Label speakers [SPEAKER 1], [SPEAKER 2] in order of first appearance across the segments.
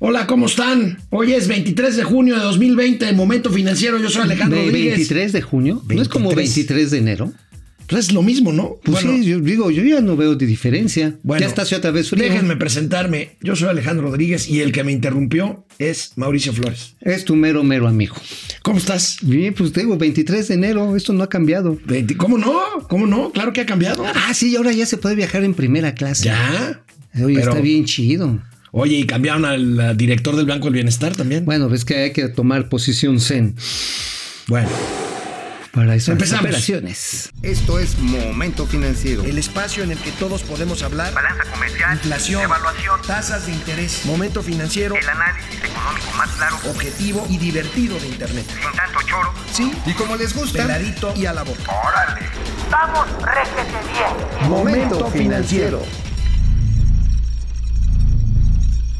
[SPEAKER 1] Hola, ¿cómo están? Hoy es 23 de junio de 2020, Momento Financiero. Yo soy Alejandro
[SPEAKER 2] ¿Ve-
[SPEAKER 1] Rodríguez.
[SPEAKER 2] ¿23 de junio? ¿No es como
[SPEAKER 1] 23?
[SPEAKER 2] 23 de enero?
[SPEAKER 1] Pues es lo mismo, ¿no?
[SPEAKER 2] Pues
[SPEAKER 1] Bueno,
[SPEAKER 2] sí, yo digo, yo ya no veo de diferencia.
[SPEAKER 1] Bueno,
[SPEAKER 2] ya está otra vez frío.
[SPEAKER 1] Déjenme presentarme. Yo soy Alejandro Rodríguez y el que me interrumpió es Mauricio Flores.
[SPEAKER 2] Es tu mero, mero amigo.
[SPEAKER 1] ¿Cómo estás?
[SPEAKER 2] Bien, pues te digo, 23 de enero, esto no ha cambiado.
[SPEAKER 1] ¿Cómo no? ¿Cómo no? Claro que ha cambiado.
[SPEAKER 2] Ah, sí, ahora ya se puede viajar en primera clase.
[SPEAKER 1] Ya.
[SPEAKER 2] Oye,
[SPEAKER 1] Pero-
[SPEAKER 2] está bien chido.
[SPEAKER 1] Oye, y cambiaron al director del Banco del Bienestar también.
[SPEAKER 2] Bueno, ves que hay que tomar posición zen
[SPEAKER 1] Bueno,
[SPEAKER 2] para esas
[SPEAKER 1] Empezamos.
[SPEAKER 2] operaciones.
[SPEAKER 3] Esto es Momento Financiero.
[SPEAKER 1] el espacio en el que todos podemos hablar.
[SPEAKER 4] balanza comercial,
[SPEAKER 1] Inflación,
[SPEAKER 4] evaluación,
[SPEAKER 1] tasas de interés, momento financiero,
[SPEAKER 4] el análisis económico más claro,
[SPEAKER 1] objetivo y divertido de Internet.
[SPEAKER 4] sin tanto choro.
[SPEAKER 1] Sí,
[SPEAKER 3] Y como les gusta,
[SPEAKER 1] peladito y a la boca.
[SPEAKER 4] ¡Órale! ¡Vamos, réjete bien!
[SPEAKER 3] Momento Financiero.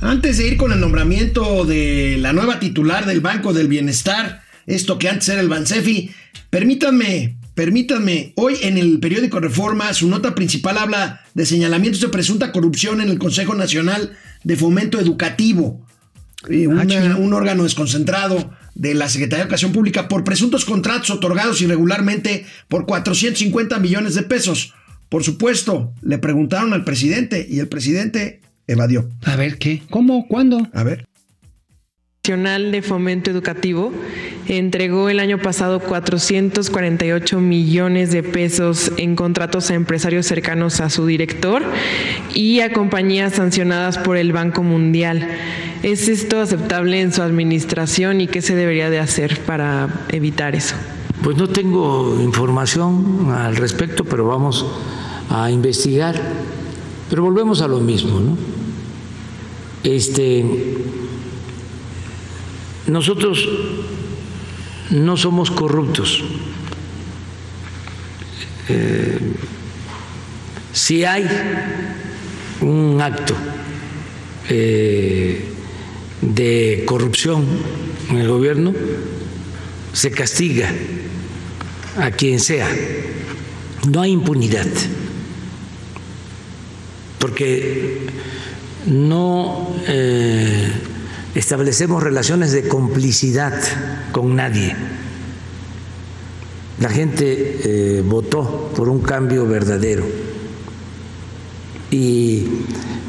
[SPEAKER 1] Antes de ir con el nombramiento de la nueva titular del Banco del Bienestar, esto que antes era el Bansefi, permítanme, permítanme, hoy en el periódico Reforma, su nota principal habla de señalamientos de presunta corrupción en el Consejo Nacional de Fomento Educativo, eh, una-
[SPEAKER 2] chido.
[SPEAKER 1] un órgano desconcentrado de la Secretaría de Educación Pública por presuntos contratos otorgados irregularmente por 450 millones de pesos. Por supuesto, le preguntaron al presidente y el presidente evadió.
[SPEAKER 2] A ver, ¿qué? ¿Cómo? ¿Cuándo?
[SPEAKER 1] A ver.
[SPEAKER 5] Nacional de Fomento Educativo entregó el año pasado 448 millones de pesos en contratos a empresarios cercanos a su director y a compañías sancionadas por el Banco Mundial. ¿Es esto aceptable en su administración y qué se debería de hacer para evitar eso?
[SPEAKER 6] Pues no tengo información al respecto, pero vamos a investigar. Pero volvemos a lo mismo, ¿no? Este, nosotros no somos corruptos. Eh, si hay un acto eh, de corrupción en el gobierno, se castiga a quien sea. No hay impunidad, porque no eh, establecemos relaciones de complicidad con nadie. La gente eh, votó por un cambio verdadero y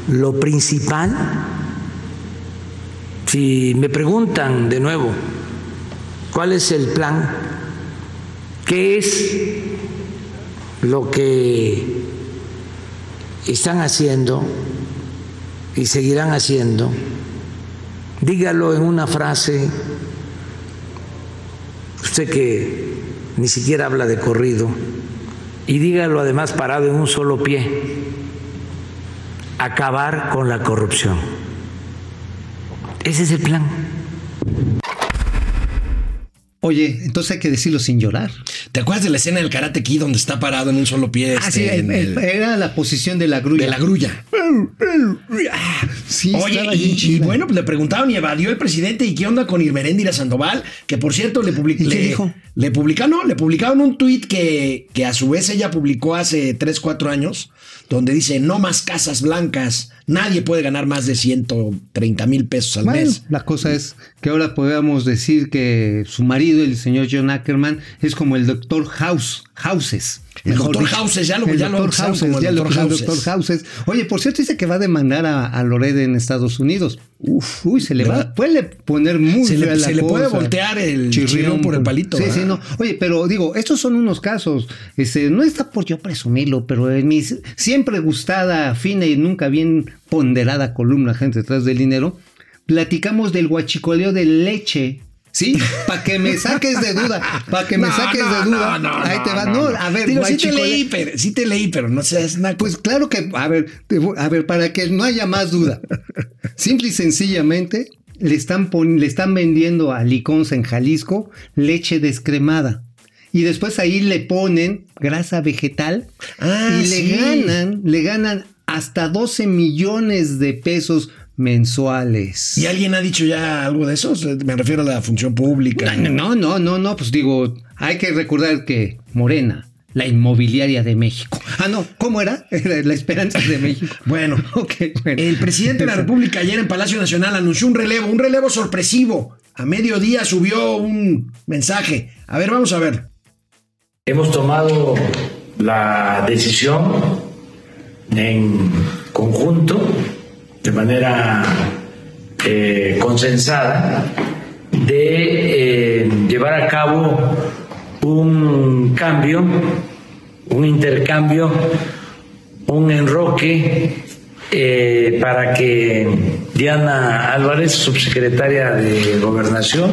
[SPEAKER 6] lo principal, si me preguntan de nuevo, ¿cuál es el plan? ¿Qué es lo que están haciendo y seguirán haciendo? Dígalo en una frase, usted que ni siquiera habla de corrido, y dígalo además parado en un solo pie, acabar con la corrupción. Ese es el plan.
[SPEAKER 2] Oye, entonces hay que decirlo sin llorar.
[SPEAKER 1] ¿Te acuerdas de la escena del Karate Kid donde está parado en un solo pie?
[SPEAKER 2] Ah,
[SPEAKER 1] este,
[SPEAKER 2] sí, el- el- era la posición de la grulla.
[SPEAKER 1] de la grulla.
[SPEAKER 2] Sí,
[SPEAKER 1] Oye, y, bueno, pues le preguntaron y evadió el presidente. ¿Y qué onda con Irmeréndira Sandoval? Que por cierto, le, public-
[SPEAKER 2] ¿Y qué
[SPEAKER 1] le,
[SPEAKER 2] dijo?
[SPEAKER 1] Le publicaron, no, le publicaron un tuit que, que a su vez ella publicó hace 3, 4 años, donde dice: No más casas blancas. Nadie puede ganar más de 130 mil pesos al
[SPEAKER 2] Bueno,
[SPEAKER 1] mes.
[SPEAKER 2] la cosa es que ahora podemos decir que su marido, el señor John Ackerman, es como el doctor House, Houses.
[SPEAKER 1] El
[SPEAKER 2] mejor
[SPEAKER 1] Dr.
[SPEAKER 2] dicho.
[SPEAKER 1] Houses, ya lo-
[SPEAKER 2] El
[SPEAKER 1] ya lo
[SPEAKER 2] Dr.
[SPEAKER 1] bautizaron
[SPEAKER 2] Houses,
[SPEAKER 1] como el
[SPEAKER 2] ya lo
[SPEAKER 1] Houses.
[SPEAKER 2] Dr. Houses. Oye, por cierto, dice que va a demandar a, a Loret en Estados Unidos. Uf, uy, se le
[SPEAKER 1] ¿Le
[SPEAKER 2] va, puede poner muy
[SPEAKER 1] Se le-
[SPEAKER 2] fea la
[SPEAKER 1] se le puede voltear el chirrión por el palito,
[SPEAKER 2] Sí,
[SPEAKER 1] ¿verdad?
[SPEAKER 2] sí, no. Oye, pero digo, estos son unos casos. Este, no está por yo presumirlo, pero en mi siempre gustada, fina y nunca bien ponderada columna, gente detrás del dinero, platicamos del guachicoleo de leche. ¿Sí? Para que me saques de duda. Para que me
[SPEAKER 1] No,
[SPEAKER 2] saques
[SPEAKER 1] no,
[SPEAKER 2] de duda.
[SPEAKER 1] no,
[SPEAKER 2] Ahí te va.
[SPEAKER 1] no,
[SPEAKER 2] a ver,
[SPEAKER 1] Digo, sí te leí, pero, sí te leí, pero no seas.
[SPEAKER 2] Pues claro que, a ver, a ver, para que no haya más duda. Simple y sencillamente le están, le están vendiendo a Liconza en Jalisco leche descremada. Y después ahí le ponen grasa vegetal
[SPEAKER 1] Ah,
[SPEAKER 2] y le
[SPEAKER 1] sí.
[SPEAKER 2] ganan, le ganan hasta 12 millones de pesos mensuales.
[SPEAKER 1] ¿Y alguien ha dicho ya algo de eso? Me refiero a la función pública.
[SPEAKER 2] No, no, no, no, pues digo, hay que recordar que Morena, la inmobiliaria de México, Ah, no, ¿cómo era? Era la esperanza de México.
[SPEAKER 1] Bueno,
[SPEAKER 2] Ok, bueno.
[SPEAKER 1] el presidente de la República ayer en Palacio Nacional anunció un relevo, un relevo sorpresivo. A mediodía subió un mensaje. A ver, vamos a ver.
[SPEAKER 6] Hemos tomado la decisión en conjunto, de manera eh, consensada, de eh, llevar a cabo un cambio, un intercambio, un enroque eh, para que Diana Álvarez, subsecretaria de Gobernación,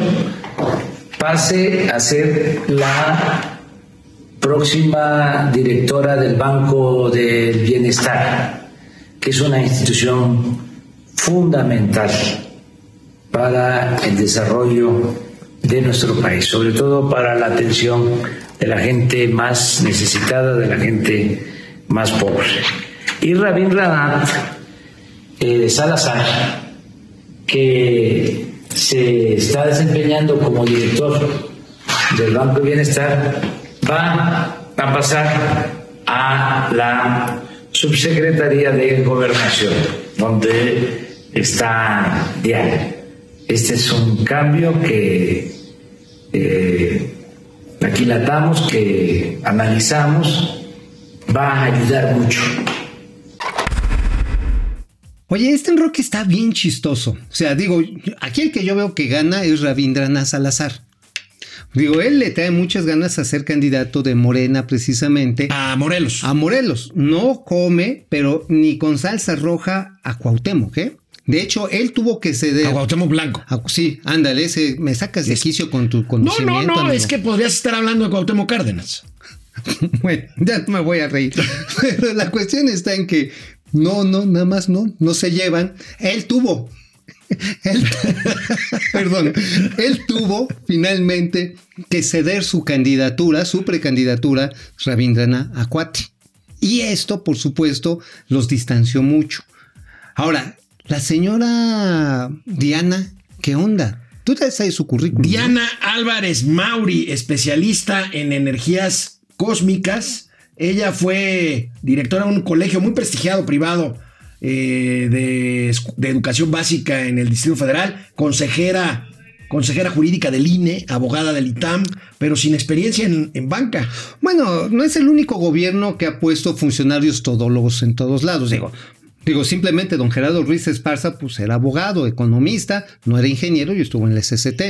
[SPEAKER 6] pase a ser la próxima directora del Banco del Bienestar, que es una institución fundamental para el desarrollo de nuestro país, sobre todo para la atención de la gente más necesitada, de la gente más pobre. Y Rabindranath eh, Salazar, que se está desempeñando como director del Banco de Bienestar, va a pasar a la subsecretaría de Gobernación, donde está Diana. Este es un cambio que eh, aquilatamos, que analizamos, va a ayudar mucho.
[SPEAKER 2] Oye, este enroque está bien chistoso. O sea, digo, aquí el que yo veo que gana es Rabindranath Salazar. Digo, él le trae muchas ganas a ser candidato de Morena precisamente
[SPEAKER 1] A Morelos.
[SPEAKER 2] a Morelos. No come, pero ni con salsa roja a Cuauhtémoc, ¿eh? De hecho, él tuvo que ceder.
[SPEAKER 1] A Cuauhtémoc Blanco.
[SPEAKER 2] a- sí, ándale, ese, me sacas de quicio con tu
[SPEAKER 1] No,
[SPEAKER 2] conocimiento.
[SPEAKER 1] no, no,
[SPEAKER 2] amigo.
[SPEAKER 1] es que podrías estar hablando de Cuauhtémoc Cárdenas.
[SPEAKER 2] Bueno, ya no me voy a reír. Pero la cuestión está en que no, no, nada más no, no se llevan. Él tuvo. Él, perdón, él tuvo finalmente que ceder su candidatura, su precandidatura, Rabindranath Akwati. Y esto, por supuesto, los distanció mucho. Ahora, la señora Diana, ¿qué onda? Tú te sabes su currículum.
[SPEAKER 1] Diana Álvarez Mauri, especialista en energías cósmicas. Ella fue directora de un colegio muy prestigiado privado eh, de, educación básica en el Distrito Federal, consejera, consejera jurídica del INE, abogada del ITAM, pero sin experiencia en, en banca.
[SPEAKER 2] Bueno, no es el único gobierno que ha puesto funcionarios todólogos en todos lados. Digo, digo, simplemente don Gerardo Ruiz Esparza, pues era abogado, economista, no era ingeniero y estuvo en la SCT.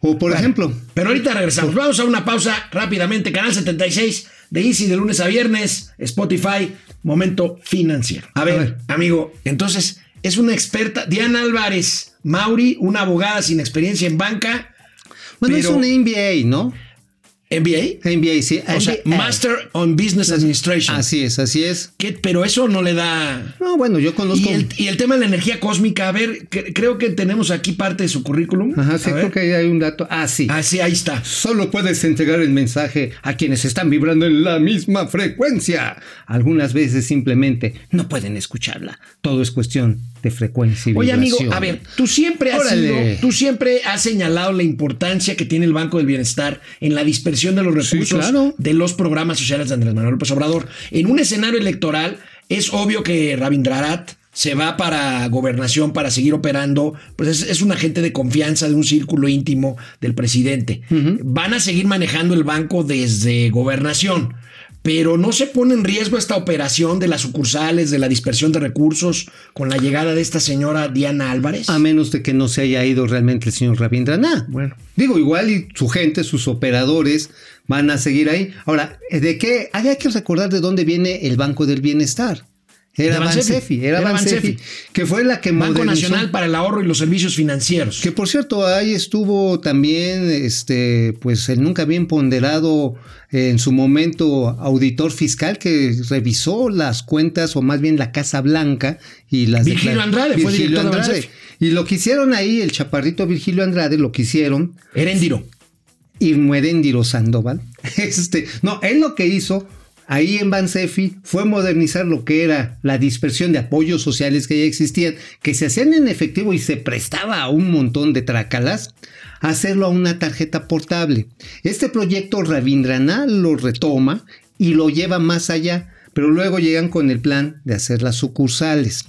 [SPEAKER 2] O por ejemplo,
[SPEAKER 1] Pero ahorita regresamos. Vamos a una pausa rápidamente. Canal 76 de Easy de lunes a viernes. Spotify, Momento Financiero. A ver,
[SPEAKER 2] A ver.
[SPEAKER 1] amigo, entonces es una experta. Diana Álvarez Mauri, una abogada sin experiencia en banca.
[SPEAKER 2] bueno, es
[SPEAKER 1] pero-
[SPEAKER 2] un MBA, ¿no?
[SPEAKER 1] MBA.
[SPEAKER 2] MBA, sí.
[SPEAKER 1] O sea. Master on Business Administration.
[SPEAKER 2] Así es, así es.
[SPEAKER 1] ¿Qué? Pero eso no le da.
[SPEAKER 2] No, bueno, yo conozco.
[SPEAKER 1] Y el, y el tema de la energía cósmica, a ver, que- creo que tenemos aquí parte de su currículum.
[SPEAKER 2] Ajá, sí,
[SPEAKER 1] A ver.
[SPEAKER 2] creo que ahí hay un dato. Ah, sí.
[SPEAKER 1] Ah, sí, ahí está.
[SPEAKER 2] Solo puedes entregar el mensaje a quienes están vibrando en la misma frecuencia. Algunas veces simplemente no pueden escucharla. Todo es cuestión de frecuencia y
[SPEAKER 1] Oye, amigo, a ver, tú siempre has sido- tú siempre has señalado la importancia que tiene el Banco del Bienestar en la dispersión de los recursos
[SPEAKER 2] claro.
[SPEAKER 1] de los programas sociales de Andrés Manuel López Obrador. En un escenario electoral, es obvio que Rabindranath se va para gobernación para seguir operando, pues es, es un agente de confianza de un círculo íntimo del presidente. Van a seguir manejando el banco desde gobernación. Pero no se pone en riesgo esta operación de las sucursales, de la dispersión de recursos con la llegada de esta señora Diana Álvarez.
[SPEAKER 2] A menos de que no se haya ido realmente el señor Rabindranath.
[SPEAKER 1] Bueno.
[SPEAKER 2] Digo, igual y su gente, sus operadores van a seguir ahí. Ahora, ¿de qué? Hay que recordar de dónde viene el Banco del Bienestar. Era
[SPEAKER 1] Bansefi.
[SPEAKER 2] Era Bansefi, que fue la que
[SPEAKER 1] Banco
[SPEAKER 2] modernizó-
[SPEAKER 1] Nacional para el Ahorro y los Servicios Financieros.
[SPEAKER 2] Que por cierto, ahí estuvo también, este, pues el nunca bien ponderado eh, en su momento auditor fiscal que revisó las cuentas, o más bien la Casa Blanca y las
[SPEAKER 1] Virgilio Andrade, fue
[SPEAKER 2] Virgilio
[SPEAKER 1] director de
[SPEAKER 2] Andrade.
[SPEAKER 1] Bansefi.
[SPEAKER 2] Y lo que hicieron ahí, el chaparrito Virgilio Andrade, lo que hicieron,
[SPEAKER 1] Heréndiro.
[SPEAKER 2] Irmuedendiro Sandoval. Este, no, él lo que hizo ahí en Bansefi fue modernizar lo que era la dispersión de apoyos sociales que ya existían, que se hacían en efectivo y se prestaba a un montón de trácalas, hacerlo a una tarjeta portable. Este proyecto Rabindranath lo retoma y lo lleva más allá. pero luego llegan con el plan de hacer las sucursales.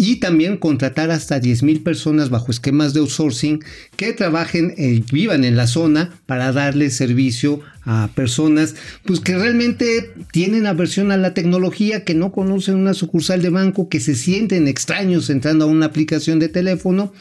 [SPEAKER 2] Y también contratar hasta 10 mil personas bajo esquemas de outsourcing que trabajen y vivan en la zona para darle servicio a personas pues, que realmente tienen aversión a la tecnología, que no conocen una sucursal de banco, que se sienten extraños entrando a una aplicación de teléfono.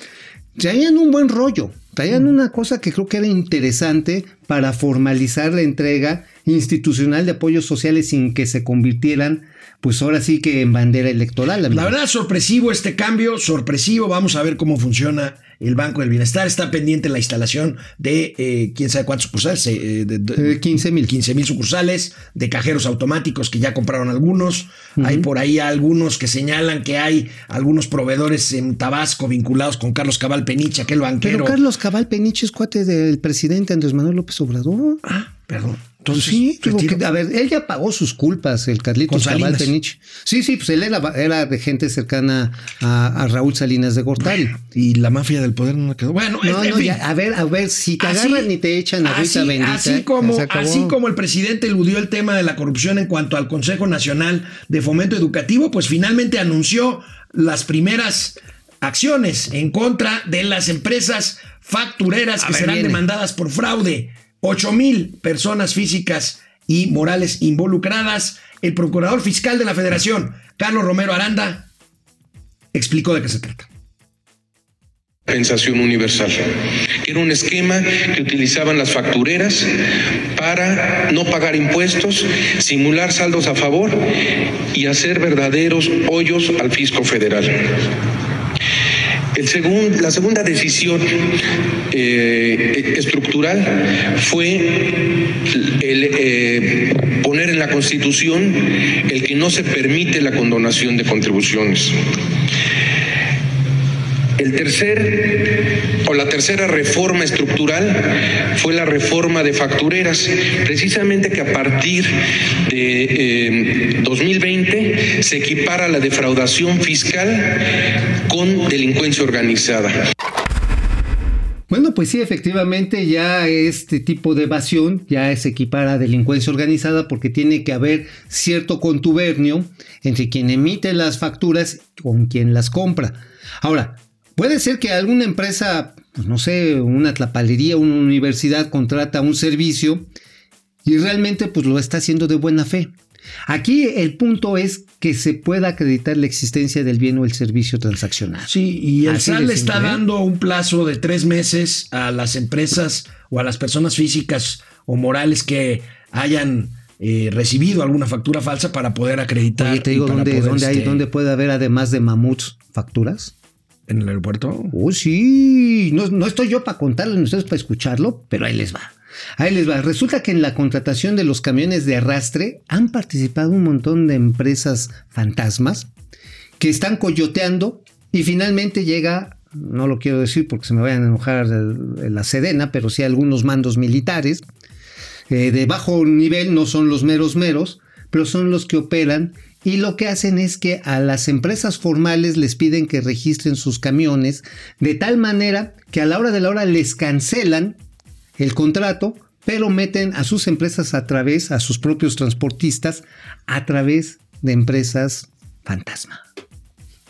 [SPEAKER 2] Traían un buen rollo, traían una cosa que creo que era interesante para formalizar la entrega institucional de apoyos sociales sin que se convirtieran, pues ahora sí que en bandera electoral. amigo.
[SPEAKER 1] La verdad, sorpresivo este cambio, sorpresivo. Vamos a ver cómo funciona el Banco del Bienestar. Está pendiente la instalación de eh, quién sabe cuántas sucursales, eh, de, de-
[SPEAKER 2] Eh, 15 mil.
[SPEAKER 1] 15 mil sucursales, de cajeros automáticos que ya compraron algunos. Hay por ahí algunos que señalan que hay algunos proveedores en Tabasco vinculados con Carlos Cabal Peniche, aquel banquero.
[SPEAKER 2] Pero Carlos Cabal Peniche es cuate del presidente Andrés Manuel López Obrador.
[SPEAKER 1] Ah, perdón. Entonces,
[SPEAKER 2] sí, digo que- a ver, él ya pagó sus culpas, el Carlitos Cabal. Peniche. Sí, sí, pues él era, era de gente cercana a, a Raúl Salinas de Gortari.
[SPEAKER 1] Y la mafia del poder no quedó. Bueno,
[SPEAKER 2] No,
[SPEAKER 1] en
[SPEAKER 2] no,
[SPEAKER 1] fin.
[SPEAKER 2] ya, a ver, a ver, si te
[SPEAKER 1] Así-
[SPEAKER 2] agarran y te echan
[SPEAKER 1] así,
[SPEAKER 2] bendita.
[SPEAKER 1] así como, así como el presidente eludió el tema de la corrupción en cuanto al Consejo Nacional de Fomento Educativo, pues finalmente anunció las primeras acciones en contra de las empresas factureras
[SPEAKER 2] A
[SPEAKER 1] que
[SPEAKER 2] ver,
[SPEAKER 1] serán
[SPEAKER 2] viene.
[SPEAKER 1] demandadas por fraude. 8 mil personas físicas y morales involucradas. El procurador fiscal de la Federación, Carlos Romero Aranda, explicó de qué se trata.
[SPEAKER 7] compensación universal, era un esquema que utilizaban las factureras para no pagar impuestos, simular saldos a favor y hacer verdaderos hoyos al fisco federal. El segun- la segunda decisión eh, estructural fue el, eh, poner en la Constitución el que no se permite la condonación de contribuciones. El tercer o la tercera reforma estructural fue la reforma de factureras, precisamente que a partir de eh, 2020 se equipara la defraudación fiscal con delincuencia organizada.
[SPEAKER 2] Bueno, pues sí, efectivamente ya este tipo de evasión ya es equipar a delincuencia organizada porque tiene que haber cierto contubernio entre quien emite las facturas con quien las compra. Ahora, puede ser que alguna empresa, pues no sé, una tlapalería, una universidad contrata un servicio y realmente pues lo está haciendo de buena fe. Aquí el punto es que se pueda acreditar la existencia del bien o el servicio transaccional.
[SPEAKER 1] Sí, y el SAT le está
[SPEAKER 2] ¿eh?
[SPEAKER 1] dando un plazo de tres meses a las empresas o a las personas físicas o morales que hayan eh, recibido alguna factura falsa para poder acreditar.
[SPEAKER 2] Oye, te digo,
[SPEAKER 1] para
[SPEAKER 2] ¿dónde,
[SPEAKER 1] poder,
[SPEAKER 2] dónde hay,
[SPEAKER 1] este,
[SPEAKER 2] dónde puede haber además de mamuts facturas?
[SPEAKER 1] En el aeropuerto.
[SPEAKER 2] Oh, sí. No, no estoy yo para contarlo, ni ustedes para escucharlo, pero ahí les va. Ahí les va. Resulta que en la contratación de los camiones de arrastre han participado un montón de empresas fantasmas que están coyoteando y finalmente llega, no lo quiero decir porque se me vayan a enojar la Sedena, pero sí algunos mandos militares eh, de bajo nivel, no son los meros meros, pero son los que operan y lo que hacen es que a las empresas formales les piden que registren sus camiones de tal manera que a la hora de la hora les cancelan el contrato, pero meten a sus empresas a través, a sus propios transportistas, a través de empresas fantasma.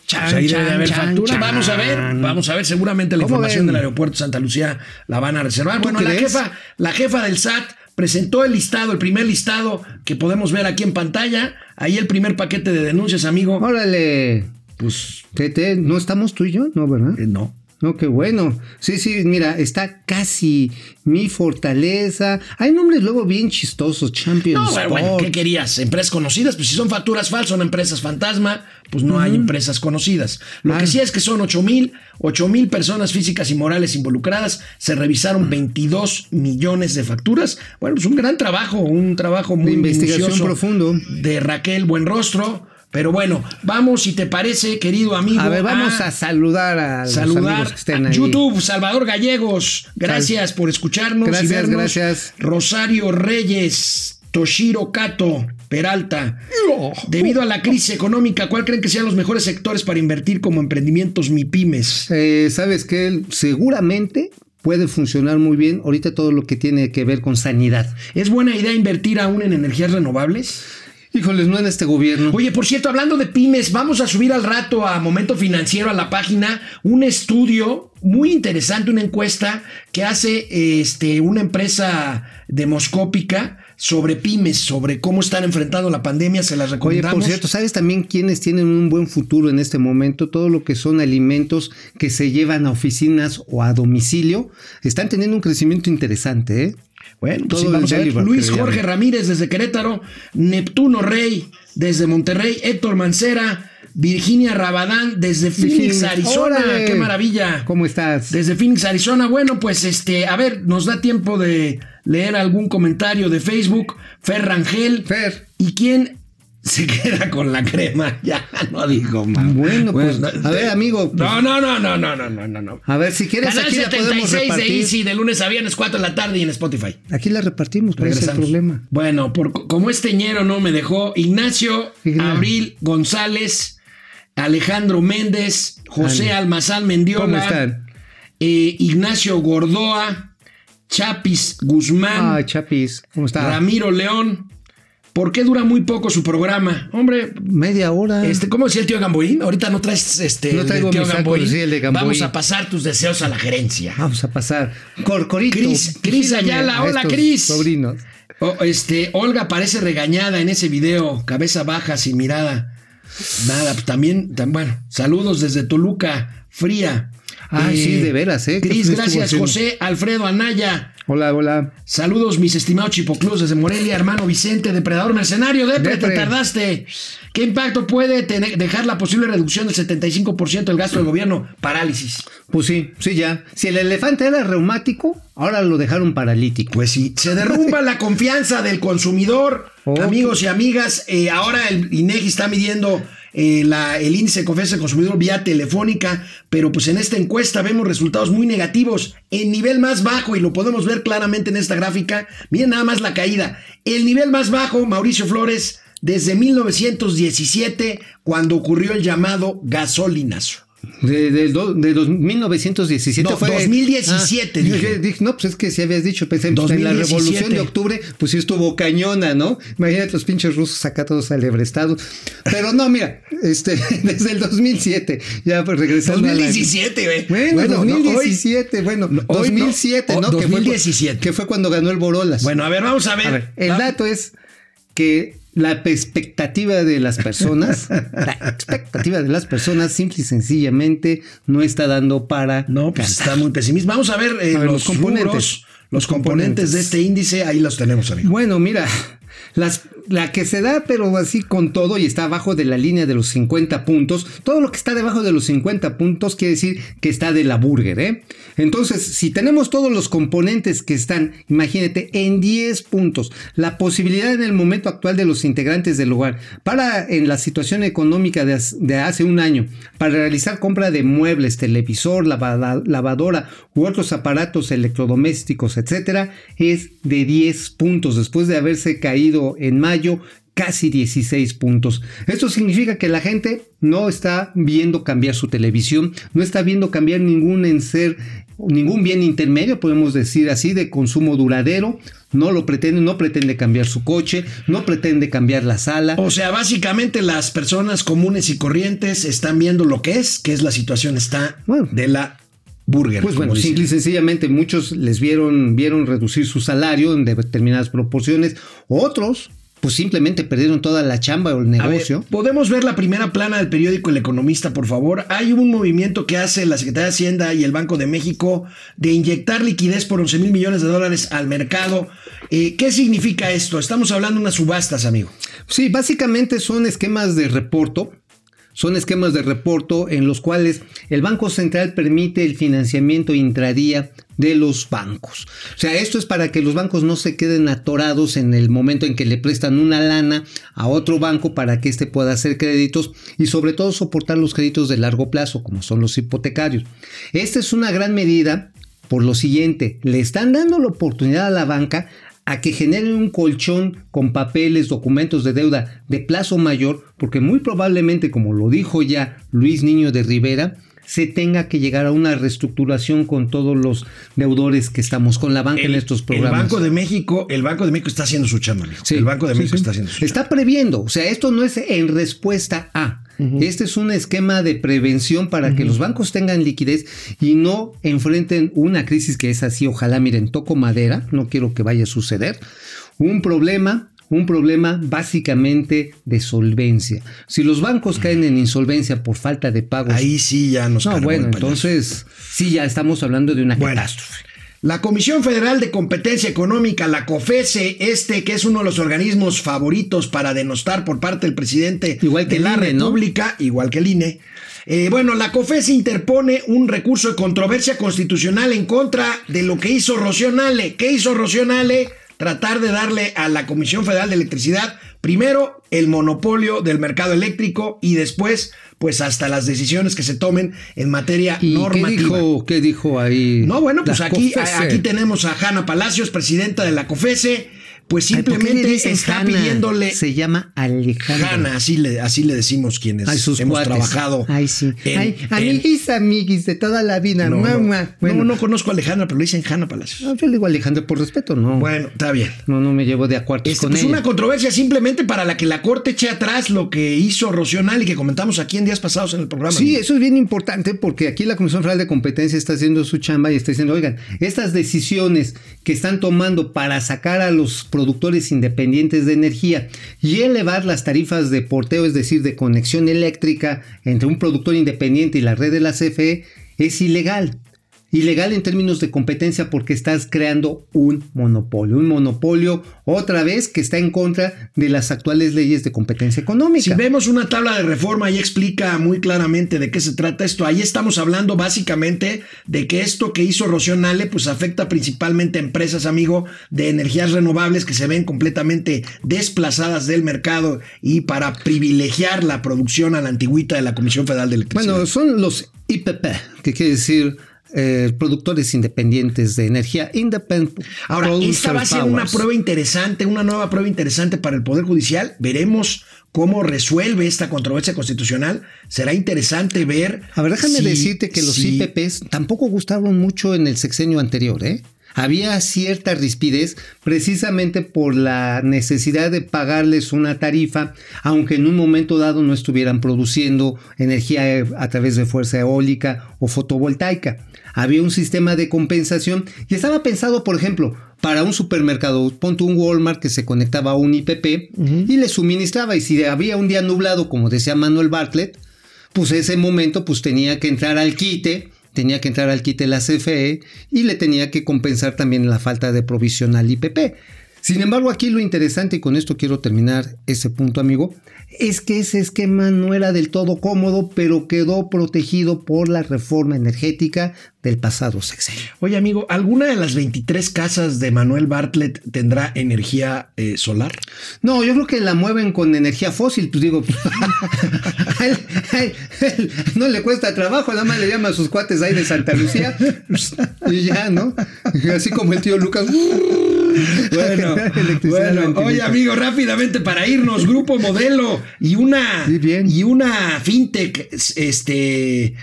[SPEAKER 1] Pues ahí debe de haber
[SPEAKER 2] chan,
[SPEAKER 1] factura.
[SPEAKER 2] chan.
[SPEAKER 1] Vamos a ver, vamos a ver. Seguramente la
[SPEAKER 2] ¿Cómo
[SPEAKER 1] información
[SPEAKER 2] ven?
[SPEAKER 1] del aeropuerto de Santa Lucía la van a reservar.
[SPEAKER 2] ¿Tú
[SPEAKER 1] Bueno, la jefa, la jefa del SAT presentó el listado, el primer listado que podemos ver aquí en pantalla. Ahí el primer paquete de denuncias, amigo.
[SPEAKER 2] Órale, pues, Tete, ¿no estamos tú y yo? No, ¿verdad?
[SPEAKER 1] Eh, no.
[SPEAKER 2] No, qué bueno. Sí, sí, mira, está casi mi fortaleza. Hay nombres luego bien chistosos, Champions.
[SPEAKER 1] No, bueno, bueno, ¿qué querías? Empresas conocidas, pues si son facturas falsas, son empresas fantasma, pues no hay empresas conocidas. Lo
[SPEAKER 2] Ah.
[SPEAKER 1] que sí es que son 8 mil, 8 mil personas físicas y morales involucradas, se revisaron 22 millones de facturas. Bueno, pues un gran trabajo, un trabajo muy
[SPEAKER 2] De investigación profundo.
[SPEAKER 1] de Raquel Buenrostro. Pero bueno, vamos, si te parece, querido amigo.
[SPEAKER 2] A ver, vamos a, saludar a los amigos
[SPEAKER 1] Saludar
[SPEAKER 2] que estén
[SPEAKER 1] a
[SPEAKER 2] ahí.
[SPEAKER 1] YouTube, Salvador Gallegos. Gracias por escucharnos. y
[SPEAKER 2] Gracias,
[SPEAKER 1] vernos.
[SPEAKER 2] gracias.
[SPEAKER 1] Rosario Reyes, Toshiro Kato, Peralta. Debido a la crisis económica, ¿cuál creen que sean los mejores sectores para invertir como emprendimientos MIPIMES?
[SPEAKER 2] Eh, Sabes que seguramente puede funcionar muy bien ahorita todo lo que tiene que ver con sanidad.
[SPEAKER 1] ¿Es buena idea invertir aún en energías renovables?
[SPEAKER 2] Híjoles, no en este gobierno.
[SPEAKER 1] Oye, por cierto, hablando de pymes, vamos a subir al rato a Momento Financiero a la página un estudio muy interesante, una encuesta que hace este, una empresa demoscópica sobre pymes, sobre cómo están enfrentando la pandemia, se las
[SPEAKER 2] Oye,
[SPEAKER 1] recomendamos.
[SPEAKER 2] por cierto, ¿sabes también quiénes tienen un buen futuro en este momento? Todo lo que son alimentos que se llevan a oficinas o a domicilio están teniendo un crecimiento interesante, ¿eh?
[SPEAKER 1] Bueno, pues sí, vamos a ver. Luis Jorge. Ramírez desde Querétaro, Neptuno Rey desde Monterrey, Héctor Mancera, Virginia Rabadán desde Phoenix, Arizona.
[SPEAKER 2] órale.
[SPEAKER 1] ¡Qué maravilla!
[SPEAKER 2] ¿Cómo estás?
[SPEAKER 1] Desde Phoenix, Arizona. Bueno, pues este, a ver, nos da tiempo de leer algún comentario de Facebook. Fer Rangel.
[SPEAKER 2] Fer.
[SPEAKER 1] ¿Y quién se queda con la crema? Ya no digo más.
[SPEAKER 2] Bueno, pues, a ver, amigo, pues-
[SPEAKER 1] no, no, no, no, no, no, no, no, no.
[SPEAKER 2] A ver, si quieres,
[SPEAKER 1] Canal
[SPEAKER 2] aquí la podemos
[SPEAKER 1] 76 de
[SPEAKER 2] repartir.
[SPEAKER 1] Easy de lunes a viernes, 4 de la tarde y en Spotify.
[SPEAKER 2] Aquí la repartimos, ¿cuál es el problema?
[SPEAKER 1] Bueno, por, como este ñero no me dejó, Ignacio
[SPEAKER 2] Ignacio.
[SPEAKER 1] Abril González, Alejandro Méndez, José
[SPEAKER 2] Ale.
[SPEAKER 1] Almazán Mendiola,
[SPEAKER 2] ¿Cómo están?
[SPEAKER 1] eh, Ignacio Gordoa, Chapis Guzmán,
[SPEAKER 2] Ah, Chapis, ¿cómo está?
[SPEAKER 1] Ramiro León. ¿Por qué dura muy poco su programa? Hombre,
[SPEAKER 2] Media hora.
[SPEAKER 1] este, ¿cómo decía el tío Gamboín? Ahorita no traes este
[SPEAKER 2] No
[SPEAKER 1] el
[SPEAKER 2] traigo
[SPEAKER 1] del tío
[SPEAKER 2] mi saco,
[SPEAKER 1] Gamboín.
[SPEAKER 2] sí, el de Gamboín.
[SPEAKER 1] Vamos a pasar tus deseos a la gerencia.
[SPEAKER 2] Vamos a pasar. Corcorito.
[SPEAKER 1] Cris- Cris Ayala, hola, Cris.
[SPEAKER 2] Sobrinos.
[SPEAKER 1] O- este, Olga parece regañada en ese video, cabeza baja, sin mirada. Nada, pues también, tan- bueno, saludos desde Toluca, fría.
[SPEAKER 2] Ah, sí, de veras, ¿eh? ¿Qué
[SPEAKER 1] Cris, gracias? José Alfredo Anaya.
[SPEAKER 2] Hola, hola.
[SPEAKER 1] Saludos, mis estimados chipoclus desde Morelia, hermano Vicente, depredador mercenario. Depre, te
[SPEAKER 2] Depre.
[SPEAKER 1] tardaste. ¿Qué impacto puede tener- dejar la posible reducción del 75% del gasto del gobierno? Parálisis.
[SPEAKER 2] Pues sí, sí, ya. Si el elefante era reumático, ahora lo dejaron paralítico.
[SPEAKER 1] Pues sí, se derrumba la confianza del consumidor. Amigos y amigas, eh, ahora el INEGI está midiendo eh, la- el índice de confianza del consumidor vía telefónica, pero pues en esta encuesta vemos resultados muy negativos. En nivel más bajo, y lo podemos ver claramente en esta gráfica, miren nada más la caída. El nivel más bajo, Mauricio Flores, desde 1917, cuando ocurrió el llamado gasolinazo.
[SPEAKER 2] De, de, de dos- 1917
[SPEAKER 1] No,
[SPEAKER 2] fue.
[SPEAKER 1] 2017
[SPEAKER 2] Ah,
[SPEAKER 1] dije.
[SPEAKER 2] dije, no, pues es que si habías dicho, pensé pues, en la
[SPEAKER 1] 2017.
[SPEAKER 2] revolución de octubre, pues sí estuvo cañona, ¿no? Imagínate los pinches rusos acá todos alebrestados. Pero no, mira, este, desde el 2007, ya pues regresando a la-
[SPEAKER 1] 2017, güey.
[SPEAKER 2] Bueno,
[SPEAKER 1] no, hoy-
[SPEAKER 2] 2017, bueno,
[SPEAKER 1] no, hoy no.
[SPEAKER 2] 2007,
[SPEAKER 1] Oh,
[SPEAKER 2] ¿no? Que fue cu-
[SPEAKER 1] 2017.
[SPEAKER 2] Que fue, cuando ganó el Borolas.
[SPEAKER 1] Bueno, a ver, vamos a ver.
[SPEAKER 2] A ver, el dato es que la expectativa de las personas, la expectativa de las personas simple y sencillamente no está dando para
[SPEAKER 1] No, pues está muy pesimista. Vamos a ver, eh,
[SPEAKER 2] A ver,
[SPEAKER 1] los,
[SPEAKER 2] los componentes.
[SPEAKER 1] componentes. los componentes de este índice, ahí los tenemos, amigo.
[SPEAKER 2] Bueno, mira, las, la que se da, pero así con todo y está abajo de la línea de los 50 puntos, todo lo que está debajo de los 50 puntos quiere decir que está de la burger, ¿eh? Entonces, si tenemos todos los componentes que están, imagínate, en 10 puntos, la posibilidad en el momento actual de los integrantes del hogar para, en la situación económica de, hace un año, para realizar compra de muebles, televisor, lavadora u otros aparatos electrodomésticos, etcétera, es de 10 puntos después de haberse caído en mayo casi 16 puntos. Esto significa que la gente no está viendo cambiar su televisión, no está viendo cambiar ningún enser, ningún bien intermedio, podemos decir así, de consumo duradero, no lo pretende, no pretende cambiar su coche, no pretende cambiar la sala.
[SPEAKER 1] O sea, básicamente las personas comunes y corrientes están viendo lo que es, que es la situación está
[SPEAKER 2] Bueno.
[SPEAKER 1] de la burger.
[SPEAKER 2] Pues bueno, simple y sencillamente muchos les vieron, vieron reducir su salario en determinadas proporciones, otros pues simplemente perdieron toda la chamba o el
[SPEAKER 1] ver,
[SPEAKER 2] negocio.
[SPEAKER 1] ¿Podemos ver la primera plana del periódico El Economista, por favor? Hay un movimiento que hace la Secretaría de Hacienda y el Banco de México de inyectar liquidez por 11 mil millones de dólares al mercado. Eh, ¿Qué significa esto? Estamos hablando de unas subastas, amigo.
[SPEAKER 2] Sí, básicamente son esquemas de reporto. Son esquemas de reporto en los cuales el Banco Central permite el financiamiento intradía de los bancos. O sea, esto es para que los bancos no se queden atorados en el momento en que le prestan una lana a otro banco para que éste pueda hacer créditos y sobre todo soportar los créditos de largo plazo, como son los hipotecarios. Esta es una gran medida por lo siguiente, le están dando la oportunidad a la banca a que generen un colchón con papeles, documentos de deuda de plazo mayor, porque muy probablemente, como lo dijo ya Luis Niño de Rivera, se tenga que llegar a una reestructuración con todos los deudores que estamos con la banca en estos programas.
[SPEAKER 1] El Banco de México, el Banco de México está haciendo su chamba.
[SPEAKER 2] Sí,
[SPEAKER 1] el Banco de México
[SPEAKER 2] sí.
[SPEAKER 1] está haciendo su.
[SPEAKER 2] Está previendo, o sea, esto no es en respuesta a. Este es un esquema de prevención para que los bancos tengan liquidez y no enfrenten una crisis que es así. Ojalá, miren, toco madera, no quiero que vaya a suceder. Un problema, un problema básicamente de solvencia. Si los bancos caen en insolvencia por falta de pagos,
[SPEAKER 1] Ahí sí ya nos
[SPEAKER 2] no, bueno, entonces sí ya estamos hablando de una
[SPEAKER 1] Bueno,
[SPEAKER 2] catástrofe.
[SPEAKER 1] La Comisión Federal de Competencia Económica, la COFESE, este que es uno de los organismos favoritos para denostar por parte del presidente
[SPEAKER 2] Igual que
[SPEAKER 1] de la
[SPEAKER 2] INE, ¿no?
[SPEAKER 1] República, igual que el INE. Eh, bueno, la COFESE interpone un recurso de controversia constitucional en contra de lo que hizo Rocío Nale. ¿Qué hizo Rocío Nale? Tratar de darle a la Comisión Federal de Electricidad primero el monopolio del mercado eléctrico y después pues hasta las decisiones que se tomen en materia
[SPEAKER 2] ¿Y qué
[SPEAKER 1] normativa.
[SPEAKER 2] dijo, qué dijo ahí?
[SPEAKER 1] No, bueno, pues aquí,
[SPEAKER 2] COFESE?
[SPEAKER 1] aquí tenemos a Hanna Palacios, presidenta de la COFESE, pues
[SPEAKER 2] Ay, ¿por qué le
[SPEAKER 1] simplemente está
[SPEAKER 2] Hanna?
[SPEAKER 1] pidiéndole
[SPEAKER 2] Se llama Alejandra.
[SPEAKER 1] Hanna, así le, así le decimos quienes
[SPEAKER 2] Ay, sus
[SPEAKER 1] hemos
[SPEAKER 2] cuates.
[SPEAKER 1] trabajado.
[SPEAKER 2] Ay, sí.
[SPEAKER 1] en-
[SPEAKER 2] Ay,
[SPEAKER 1] en-
[SPEAKER 2] amiguis, amiguis de toda la vida.
[SPEAKER 1] no, no,
[SPEAKER 2] mamá. Bueno,
[SPEAKER 1] no, no conozco a Alejandra, pero le dicen Hanna Palacios.
[SPEAKER 2] no, yo le digo Alejandra por respeto, no.
[SPEAKER 1] Bueno, está bien.
[SPEAKER 2] No, no me llevo de acuerdo
[SPEAKER 1] Este,
[SPEAKER 2] con
[SPEAKER 1] pues
[SPEAKER 2] ella.
[SPEAKER 1] una controversia simplemente para la que la Corte eche atrás lo que hizo Rocío Nale y que comentamos aquí en días pasados en el programa.
[SPEAKER 2] Sí, eso es bien importante porque aquí la Comisión Federal de Competencia está haciendo su chamba y está diciendo, oigan, estas decisiones que están tomando para sacar a los productores independientes de energía y elevar las tarifas de porteo, es decir, de conexión eléctrica entre un productor independiente y la red de la CFE, es ilegal. Ilegal en términos de competencia porque estás creando un monopolio. Un monopolio, otra vez, que está en contra de las actuales leyes de competencia económica.
[SPEAKER 1] Si vemos una tabla de reforma y explica muy claramente de qué se trata esto, ahí estamos hablando básicamente de que esto que hizo Rocío Nale pues afecta principalmente a empresas, amigo, de energías renovables que se ven completamente desplazadas del mercado y para privilegiar la producción a la antigüita de la Comisión Federal de Electricidad.
[SPEAKER 2] Bueno, son los IPP, que quiere decir eh, productores independientes de energía. Independent
[SPEAKER 1] Ahora, esta va a ser una prueba interesante, una nueva prueba interesante para el Poder Judicial. Veremos cómo resuelve esta controversia constitucional. Será interesante ver.
[SPEAKER 2] A ver, déjame
[SPEAKER 1] si-
[SPEAKER 2] decirte que los
[SPEAKER 1] si-
[SPEAKER 2] IPPs tampoco gustaron mucho en el sexenio anterior, ¿eh? Había cierta rispidez precisamente por la necesidad de pagarles una tarifa, aunque en un momento dado no estuvieran produciendo energía eh, a través de fuerza eólica o fotovoltaica. Había un sistema de compensación y estaba pensado, por ejemplo, para un supermercado, ponte un Walmart que se conectaba a un IPP y le suministraba. Y si había un día nublado, como decía Manuel Bartlett, pues ese momento pues tenía que entrar al quite, tenía que entrar al quite la CFE y le tenía que compensar también la falta de provisión al IPP. Sin embargo, aquí lo interesante, y con esto quiero terminar ese punto, amigo, es que ese esquema no era del todo cómodo, pero quedó protegido por la reforma energética del pasado sexenio.
[SPEAKER 1] Oye, amigo, ¿alguna de las 23 casas de Manuel Bartlett tendrá energía eh, solar?
[SPEAKER 2] No, yo creo que la mueven con energía fósil, pues digo, a él- a él- él no le cuesta trabajo, nada más le llama a sus cuates ahí de Santa Lucía y ya, ¿no? Así como el tío Lucas.
[SPEAKER 1] Bueno, bueno, oye amigo, rápidamente para irnos, Grupo Modelo y una
[SPEAKER 2] Sí, bien.
[SPEAKER 1] y una fintech, este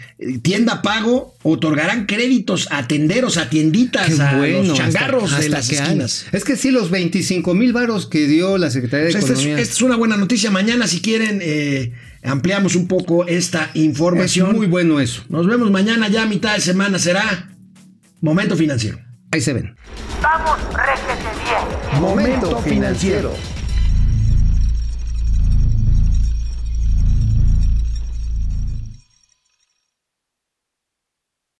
[SPEAKER 1] tienda pago otorgarán créditos a tenderos, a tienditas,
[SPEAKER 2] Qué
[SPEAKER 1] a
[SPEAKER 2] bueno,
[SPEAKER 1] los changarros
[SPEAKER 2] hasta-
[SPEAKER 1] de las
[SPEAKER 2] que hay.
[SPEAKER 1] esquinas.
[SPEAKER 2] Es que sí, los 25 mil varos que dio la Secretaría de
[SPEAKER 1] Pues esta, es,
[SPEAKER 2] Economía.
[SPEAKER 1] esta es una buena noticia. Mañana, si quieren, eh, ampliamos un poco esta
[SPEAKER 2] es
[SPEAKER 1] información.
[SPEAKER 2] muy bueno eso.
[SPEAKER 1] Nos vemos mañana, ya a mitad de semana será Momento Financiero.
[SPEAKER 2] Ahí se ven.
[SPEAKER 4] Vamos, bien.
[SPEAKER 3] Momento financiero.